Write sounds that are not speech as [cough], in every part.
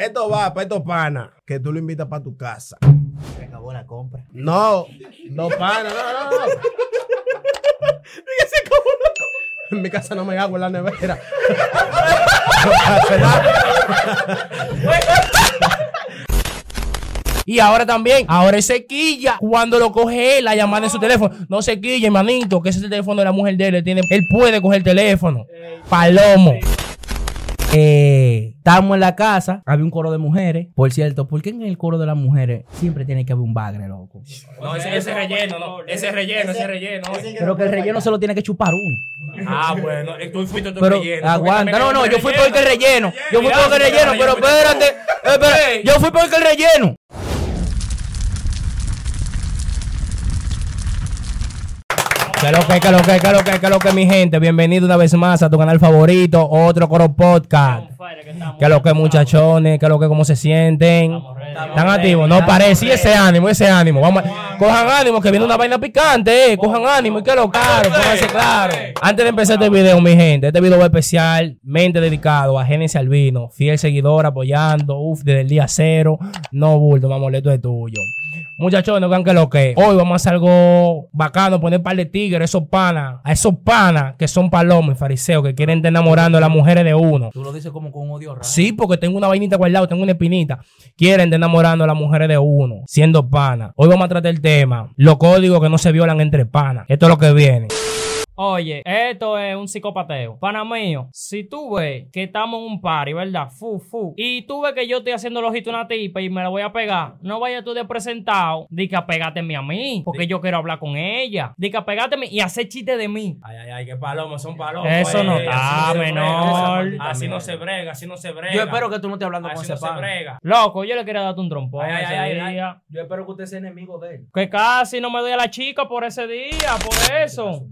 Esto va para estos panas que tú lo invitas para tu casa. Se acabó la compra. No, dos panas, no, no, no. [laughs] En mi casa no me hago en la nevera. No. [laughs] Y ahora también, ahora es sequilla. Cuando lo coge él, la llamada en su teléfono. No se quille, hermanito, que ese es el teléfono de la mujer de él. Él, tiene, él puede coger el teléfono. Palomo. Eh, estamos en la casa, había un coro de mujeres. Por cierto, ¿por qué en el coro de las mujeres siempre tiene que haber un bagre, loco? No, ese, ese relleno, no. Ese relleno, ese relleno. Pero que el relleno se lo tiene que chupar uno. Ah, bueno, eh, tú fuiste tu Pero relleno. aguanta, no, no, yo fui por el que relleno. Yo fui Mira, por el que tú relleno, pero espérate. Yo fui por el que relleno. ¿Qué lo que, qué lo que, qué lo que, qué lo que, mi gente? Bienvenido una vez más a tu canal favorito, otro Coro Podcast. ¿Qué lo que, muchachones? ¿Qué lo que, cómo se sienten? ¿Están activos? No parece, ese ánimo, ese ánimo. Vamos, cojan ánimo, que viene una vaina picante, eh. Cojan ánimo y que lo claro, pónganse claro. Antes de empezar este video, mi gente, este video va especialmente dedicado a Génesis Albino, fiel seguidor, apoyando, uff, desde el día cero. No bulto, mamoleto es tuyo. Muchachones, vean que lo que. Hoy vamos a hacer algo bacano, poner un par de tigres, esos panas, a esos panas que son palomos y fariseos, que quieren estar enamorando a las mujeres de uno. Tú lo dices como con odio raro. Sí, porque tengo una vainita guardada, tengo una espinita. Quieren estar enamorando a las mujeres de uno, siendo pana. Hoy vamos a tratar el tema, los códigos que no se violan entre panas. Esto es lo que viene. Oye, esto es un psicopateo. Pana mío, si tú ves que estamos en un party, ¿verdad? Fu, fu. Y tú ves que yo estoy haciendo el ojito a una tipa y me la voy a pegar. No vayas tú de presentado. Di que apegáteme a mí. Porque yo quiero hablar con ella. Di que apegáteme y hacer chiste de mí. Ay, ay, ay, que palomos son palomos. Eso no eh, está, no se menor. Así no se brega, así no se brega. Yo espero que tú no estés hablando con ese no se brega. Loco, yo le quería darte un trompón Ay, ay, ese ay, ay, día. Yo espero que usted sea enemigo de él. Que casi no me doy a la chica por ese día, por eso.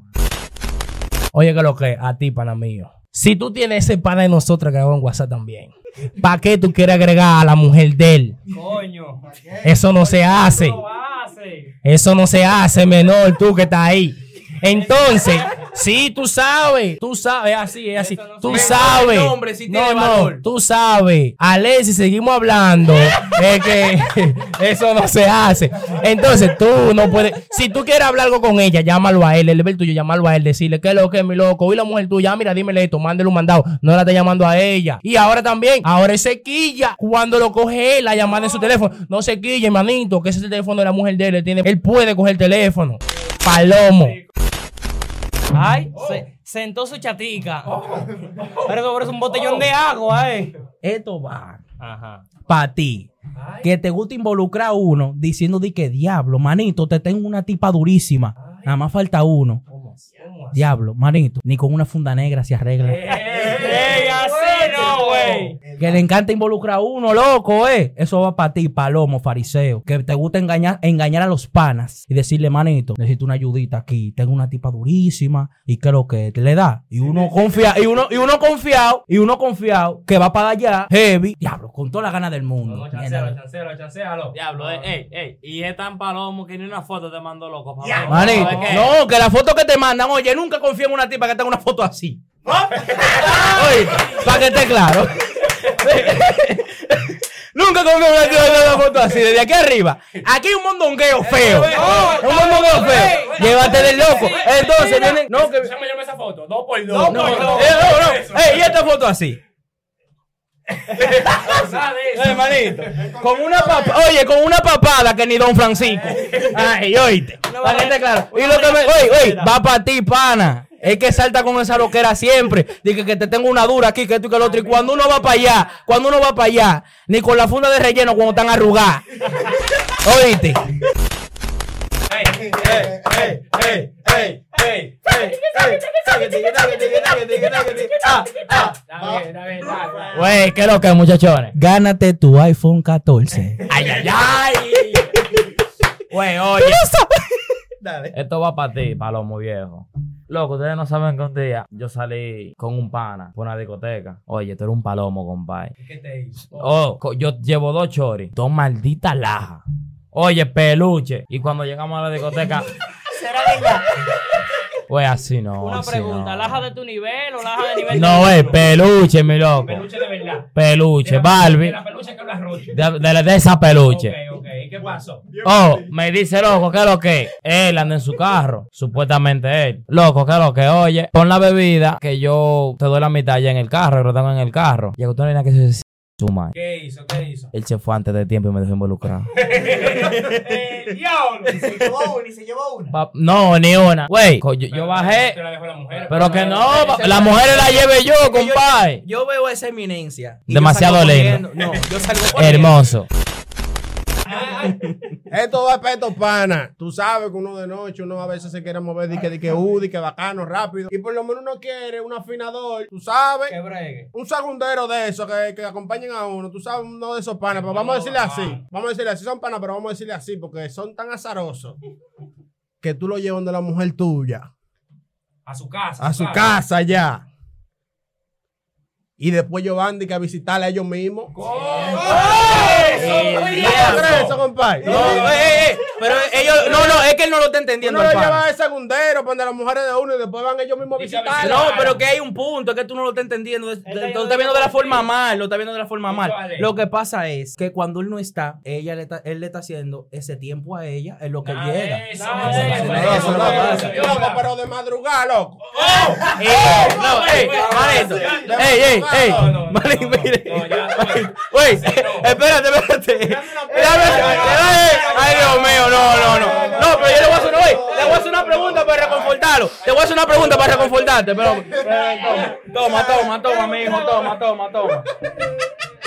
Oye, que lo que, a ti, pana mío. Si tú tienes ese pana de nosotros que hago en WhatsApp también, ¿para qué tú quieres agregar a la mujer de él? Coño. Eso no se hace. Eso no se hace, menor, tú que estás ahí. Entonces, sí, tú sabes, tú sabes, es así, es así. Tú sabes. No, hombre, sí no, no, valor. tú sabes. Alexis, seguimos hablando. es que [laughs] eso no se hace. Entonces, tú no puedes. Si tú quieres hablar algo con ella, llámalo a él. El deber tuyo, llámalo a él, decirle que es lo que es mi loco. Y la mujer tuya, ah, mira, dímele esto, mándele un mandado. No la está llamando a ella. Y ahora también, ahora es sequilla. Cuando lo coge él, la llamada en su teléfono. No se quille, hermanito, que ese es el teléfono de la mujer de él. Él, tiene, él puede coger el teléfono. Palomo. Ay, se, sentó su chatica. Pero sobre es un botellón de agua, eh. Esto va Ajá. para ti. Que te gusta involucrar a uno diciendo de que diablo, manito, te tengo una tipa durísima. Nada más falta uno. Diablo, manito, ni con una funda negra se arregla. ¡Ey, así güey! Que le encanta involucrar a uno, loco, eh. Eso va para ti, palomo, fariseo. Que te gusta engañar, engañar a los panas y decirle, manito, necesito una ayudita aquí. Tengo una tipa durísima y que lo que te le da. Y uno confía, y uno, y uno confiado, y uno confiado que va para allá, heavy. Diablo, con toda la gana del mundo. No, chancéalo, chancéalo, chancéalo. Diablo, eh, ey, ey, y es tan palomo que ni una foto te mandó loco. Manito, no, que la foto que te mandan, oye, nunca confío en una tipa que tenga una foto así. Oye, para que esté claro. nunca en una foto así, desde aquí arriba. Aquí hay un mondongueo feo. un mondongueo feo. Llévate del loco. Entonces vienen. No, que. Déjame llame esa foto. Dos por dos. No, no, no, eh, no, no. Ey, y esta foto así. Eh, manito, con una oye, con una papada que ni Don Francisco. [laughs] Ay, oíste. Para que esté claro. Y lo que me, oye, oye, va para ti, pana. Es que salta con esa loquera siempre. Dice que te tengo una dura aquí, que esto y que lo otro. Y cuando uno va para allá, cuando uno va para allá, ni con la funda de relleno cuando están arrugadas. Oíste. Güey, ¿qué es lo que, muchachones? Gánate tu iPhone 14. Ay, ay, ay. Güey, oye. Esto va para ti, palomo viejo. Loco, ustedes no saben que un día yo salí con un pana por una discoteca. Oye, tú eres un palomo, compadre. ¿Qué te hizo? Oh, yo llevo dos choris, dos malditas lajas. Oye, peluche. Y cuando llegamos a la discoteca, ¿Será ella? Güey, así no. Una así pregunta, no. ¿laja de tu nivel o laja de nivel No, es peluche, mi loco. Peluche de verdad. Peluche, De Barbie. la peluche que habla Roche. De, de, de esa peluche. ¿Y qué pasó? Oh, me dice, loco, ¿qué es lo que? Él anda en su carro, [laughs] supuestamente él. Loco, ¿qué es lo que? Oye, pon la bebida que yo te doy la mitad ya en el carro, lo tengo en el carro. Y usted no hay nada que se su madre. ¿Qué hizo? ¿Qué hizo? Él se fue antes de tiempo y me dejó involucrado. [laughs] ¡Eh, diablo! Ni se llevó una, ni se llevó una. Pa- no, ni una. Güey, yo, yo bajé, la dejó la mujer. pero que no, las mujeres la lleve yo, compadre. Yo veo esa eminencia. Demasiado salgo lindo. corriendo. No, yo salgo corriendo. Hermoso. Esto va para estos panas. Tú sabes que uno de noche, uno a veces se quiere mover, di que, di que, uh, di que bacano, rápido. Y por lo menos uno quiere un afinador, tú sabes. Que bregue. Un segundero de esos que, que acompañen a uno, tú sabes, uno de esos panas, pero vamos a decirle así. Vamos a decirle así, son panas, pero vamos a decirle así, porque son tan azarosos que tú lo llevas de la mujer tuya, A su casa. a su casa ya. Y después ellos van a visitarla a ellos mismos. ¿Tú crees eso, compadre? No, eh, eh, eh, pero ellos, no, no, es que él no lo está entendiendo. Uno lo lleva de segundero, para las mujeres de uno y después van ellos mismos a visitarla. No, pero que hay un punto, es que tú no lo estás entendiendo. Lo estás viendo de la forma mal, lo estás viendo de la forma mal. Lo que pasa es que cuando él no está, ella le está, él le está haciendo ese tiempo a ella, es lo que Nada llega. eso, eso. eso. Loco, pero de madrugada, loco. Eh, no, ey, manito. Ey, no, mire. Güey, espérate, espérate. Ay, Dios mío, no, no, no. No, pero yo le voy a hacer una, le voy a hacer una pregunta para reconfortarlo. Te voy a hacer una pregunta para reconfortarte, pero. Toma, toma, toma, mijo, toma, toma, toma.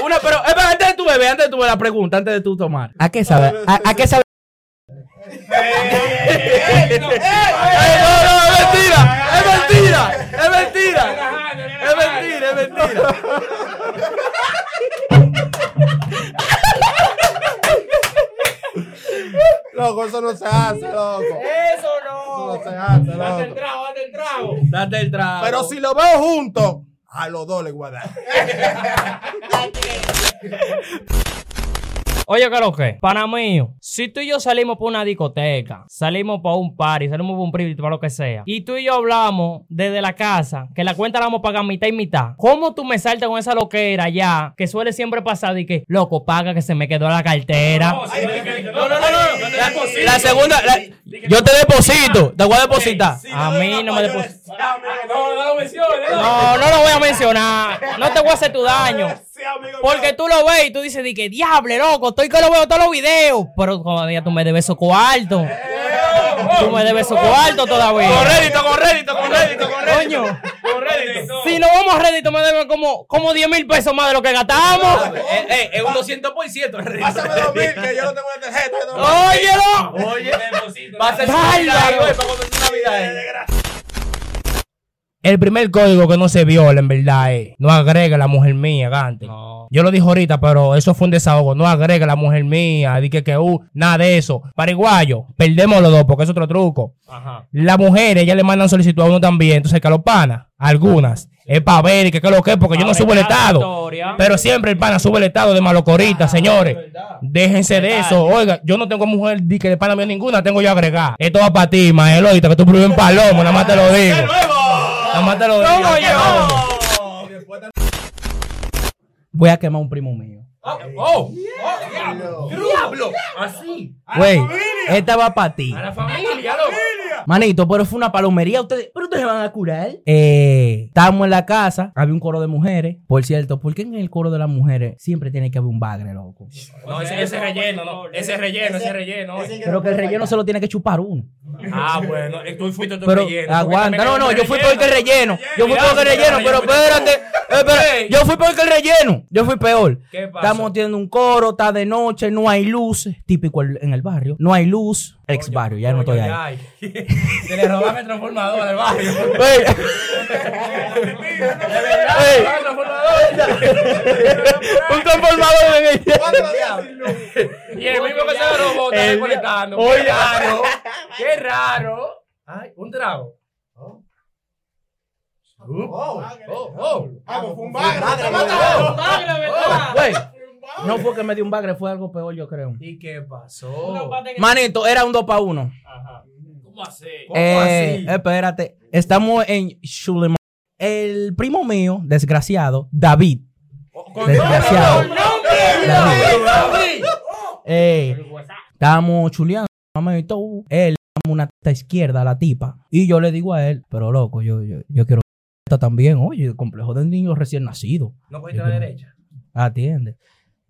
Una, pero, espera, antes de tu bebé, antes de tu la pregunta, antes de tu tomar. ¿A qué sabe? ¿A, a qué sabe? Ey, no, [laughs] Loco, eso no se hace, loco. Eso Eso no se no. hace, Date el loco. trago, date el trago. Date el trago. Pero si lo veo juntos, a los dos les voy a dar. [laughs] Oye, ¿qué es lo que? Pana mío, si tú y yo salimos por una discoteca, salimos para un party, salimos por un private, para lo que sea, y tú y yo hablamos desde la casa, que la cuenta la vamos a pagar mitad y mitad, ¿cómo tú me saltas con esa loquera ya, que suele siempre pasar y que, loco, paga que se me quedó la cartera? No, no, No, no. La, deposito. segunda, la- yo te deposito, te voy a depositar. A mí no me depositas. No, no lo menciones. No, no lo voy a mencionar. No te voy a hacer tu daño. Porque tú lo ves y tú dices, di que diable, loco, estoy que lo veo todos los videos. Pero todavía tú me debes esos cuartos. Tú me debes esos cuartos todavía. Con rédito, con rédito, con rédito, con rédito. Coño. Con rédito. Si no vamos a Reddit, me deben como, como 10 mil pesos más de lo que gastamos. Eh, eh, es un 200% el rédito. Pásame dos mil, que yo no tengo la tarjeta. Óyelo. Oye, su. Navidad, güey, para cuando es Navidad. eh. El primer código que no se viola, en verdad, es no agregue la mujer mía, Gante. No. Yo lo dije ahorita, pero eso fue un desahogo. No agregue la mujer mía, di que, que uh, nada de eso. Paraguayo, perdemos los dos, porque es otro truco. Ajá. Las mujeres, ellas le mandan solicitud a uno también. Entonces, que a los panas, algunas, es para ver y que qué es lo que es, porque yo no subo el estado. historia. Pero siempre el pana sube el estado de malocorita, señores. Déjense de eso. Oiga, yo no tengo mujer di que de pana mía ninguna, tengo yo agregar. Esto va para ti, Maelita, que tú pruebes en palomo, nada más te lo [laughs] digo. Nada más te lo digo. ¿Cómo yo? Voy a quemar un primo mío. Oh, diablo. Así. Güey, esta va para ti. A la familia, loco. Manito, pero fue una palomería. Ustedes, pero ustedes se van a curar. Eh, estábamos en la casa, había un coro de mujeres. Por cierto, ¿por qué en el coro de las mujeres siempre tiene que haber un bagre, loco? No, ese, ese relleno, no. Ese relleno, ese relleno. Pero que el relleno se lo tiene que chupar uno. Ah, bueno, tú fuiste tu Pero relleno. aguanta, no, no, yo fui por el que relleno. Yo fui por el que relleno, pero espérate. Espera, yo fui el que relleno. Yo fui peor. ¿Qué pasó? Estamos teniendo un coro, está de noche, no hay luz. Típico el- en el barrio. No hay luz. Ex barrio, ya no estoy ahí. Ay, [laughs] Se le robaron el transformador al barrio. Ey. [laughs] Ey. El transformador. un transformador en el Y el mismo que se lo robó está El- desconectando. Oye. Qué raro. Qué raro. Ay, un trago. Oh, oh. Vamos, fue un bagre, Bagre, te bagre, mataron. Bagre, ¿verdad? Güey, no fue que me dio un bagre, fue algo peor, yo creo. ¿Y qué pasó? Manito, era un 2 para 1. Ajá. ¿Cómo así? Eh, espérate, estamos en Schuleman. El primo mío, desgraciado, David. Desgraciado. David. Eh, estábamos chuleando, mamá y todo. Él una izquierda a la tipa. Y yo le digo a él, pero loco, yo, yo, yo quiero también. Oye, el complejo del niño recién nacido. No cogiste la derecha. Atiende.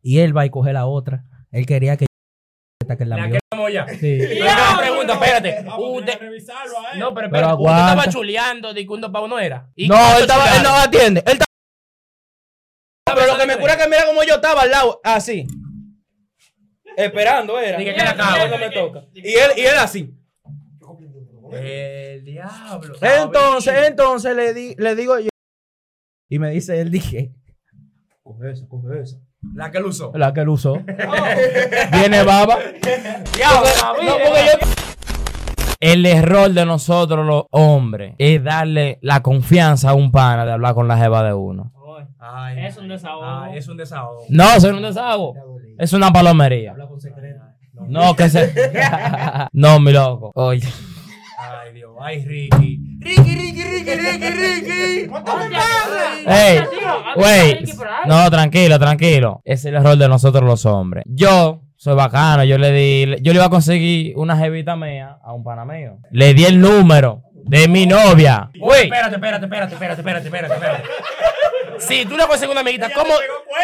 Y él va y coge la otra. Él quería que que la La queremos ya. Sí. Pero una pregunta, espérate. Usted-. No, pero, Pero usted aguanta. estaba chuleando de que uno para uno era. ¿Y No, él estaba, él no atiende. Él estaba- Pero lo que me cura es que mira como yo estaba al lado, así. Esperando era. Dije que la cago. no me toca. Y él, y él así. El diablo. Entonces, Entonces, entonces le, di, le digo yo. Y me dice él, dije. Coge esa, coge esa. La que él usó. La que él usó. [laughs] Viene baba. No, porque yo. El error de nosotros los hombres es darle la confianza a un pana de hablar con la jeva de uno. Ay, Es un desahogo. ay, es un desahogo. No, es un desahogo. Es una palomería. Habla con secreto. No, que se... [laughs] [laughs] no, mi loco. Oye. Ay, Dios. Ay, Ricky. Ricky, Ricky, Ricky, Ricky, Ricky. Ey, güey. No, tranquilo, tranquilo. Es el error de nosotros los hombres. Yo soy bacano. Yo le di, yo le iba a conseguir una jevita mía a un pana mío. Le di el número de mi novia. Güey. Espérate, espérate, espérate, espérate, espérate, espérate, espérate. Si tú le consigues una amiguita, ¿cómo,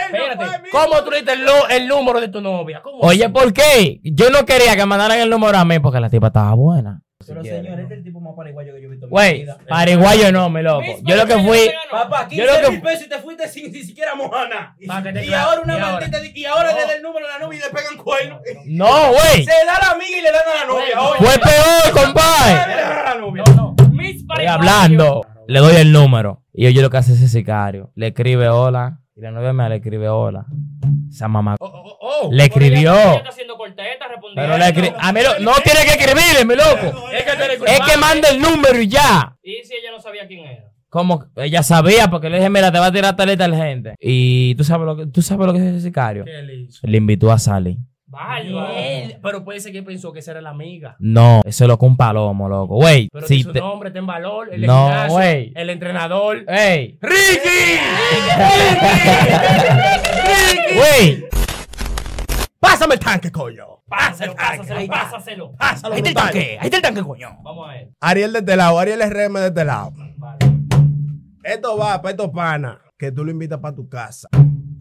espérate, ¿cómo tú le diste el, número de tu novia? ¿Cómo Oye, ¿por qué? Yo no quería que mandaran el número a mí porque la tipa estaba buena. Pero señor, este es el tipo más paraguayo que yo he visto en mi Güey, vida. paraguayo no, mi loco. Yo lo que fui. Papá, 15 Yo lo que- mil pesos y te fuiste sin ni siquiera mojana. Pa' que te Y ahora una maldita. di- Y ahora le da el número a la novia y le pegan cuerno. No, güey. Se da a la amiga y le dan a la novia. Oye, Fue peor, compadre. le dan a la novia. Mis Estoy hablando. Le doy el número. Y yo lo que hace ese sicario. Le escribe hola. Y la novia mía le escribe hola. Esa mamá. Oh, Le escribió. está haciendo corteta, respondiendo. Pero le escri- A mí lo- no tiene que escribirle, mi loco. Es que Es manda el número y ya. ¿Y si ella no sabía quién era? Como ella sabía, porque le dije, mira, te va a tirar tal y tal gente. Y tú sabes lo que, tú sabes lo que es ese sicario. ¿Qué le hizo? Le invitó a salir. Él- Pero puede ser que pensó que esa era la amiga. No, eso es lo que un palomo, loco. Güey, Pero si su te. nombre está en valor, el No, gimnasio, el entrenador. ¡Ey! ¡Ricky! [laughs] ¡Güey! Pásame el tanque, coño. Pásalo, pásaselo, pásaselo. Pásalo, Ahí está el tanque, ahí está el tanque, coño. Vamos a ver. Ariel de este lado, Ariel RM de este lado. Esto va para estos panas que tú lo invitas para tu casa.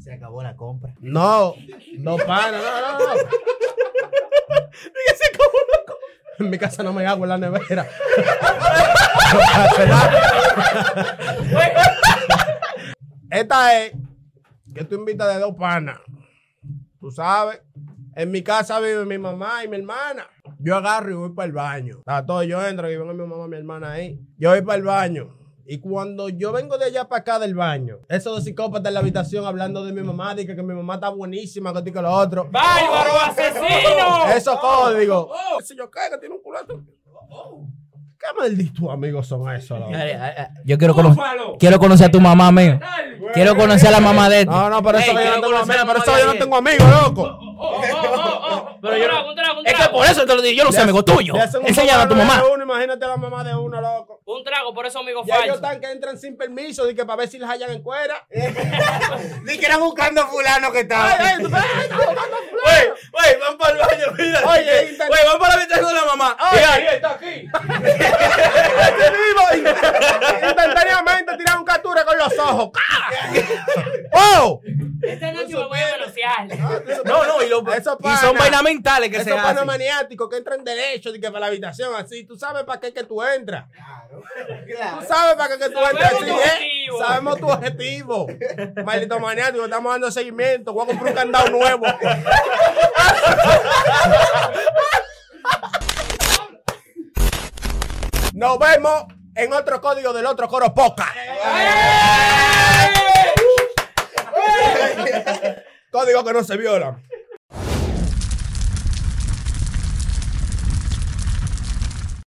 Se acabó la compra. No, no panas, no, no, no. En mi casa no me hago en la nevera. Esta es que tú invitas de dos panas. Tú sabes. En mi casa vive mi mamá y mi hermana. Yo agarro y voy para el baño. Está todo, yo entro y vengo mi mamá y mi hermana ahí. Yo voy para el baño. Y cuando yo vengo de allá para acá del baño, esos dos psicópatas en la habitación hablando de mi mamá, de que, que mi mamá está buenísima, que que lo otro. ¡Bárbaro, asesino! Eso código. Oh, si yo caigo, tiene un culote. ¿Qué malditos amigos son esos? loco? Yo quiero, conocer Búfalo. quiero conocer a tu mamá, mío. Quiero conocer a la mamá de este. No, no, pero eso yo no tengo amigos, pero eso yo no tengo amigos, loco. Pero yo no- Un trago, un Es que por eso te lo digo, yo no soy amigo tuyo. Enséñame a tu mamá. Uno, imagínate a la mamá de uno, loco. Un trago, por eso amigo Ya ellos falso. están que entran sin permiso, y que para ver si les hallan en cuera. [laughs] Ni que eran buscando a fulano que estaba. Ay, ay, Güey, [laughs] güey, van para el baño, mira. Oye, güey, van para la habitación de la mamá. Oye. Y está aquí. Este vivo, Instantáneamente tiran un captura con los ojos. [laughs] ¡Oh! Esta noche me voy a manosear. No, no, y, lo, Eso y pana. son vainas mentales que se Esos panos hacen. maniáticos que entran derecho y que para la habitación así. Tú sabes para qué que tú entras. Tú sabes para qué que tú entras así, tu ¿eh? Sabemos tu objetivo. Maldito maniático, estamos dando seguimiento. Voy a comprar un candado nuevo. [laughs] Nos vemos en otro código del otro coro poca. Código que no se viola.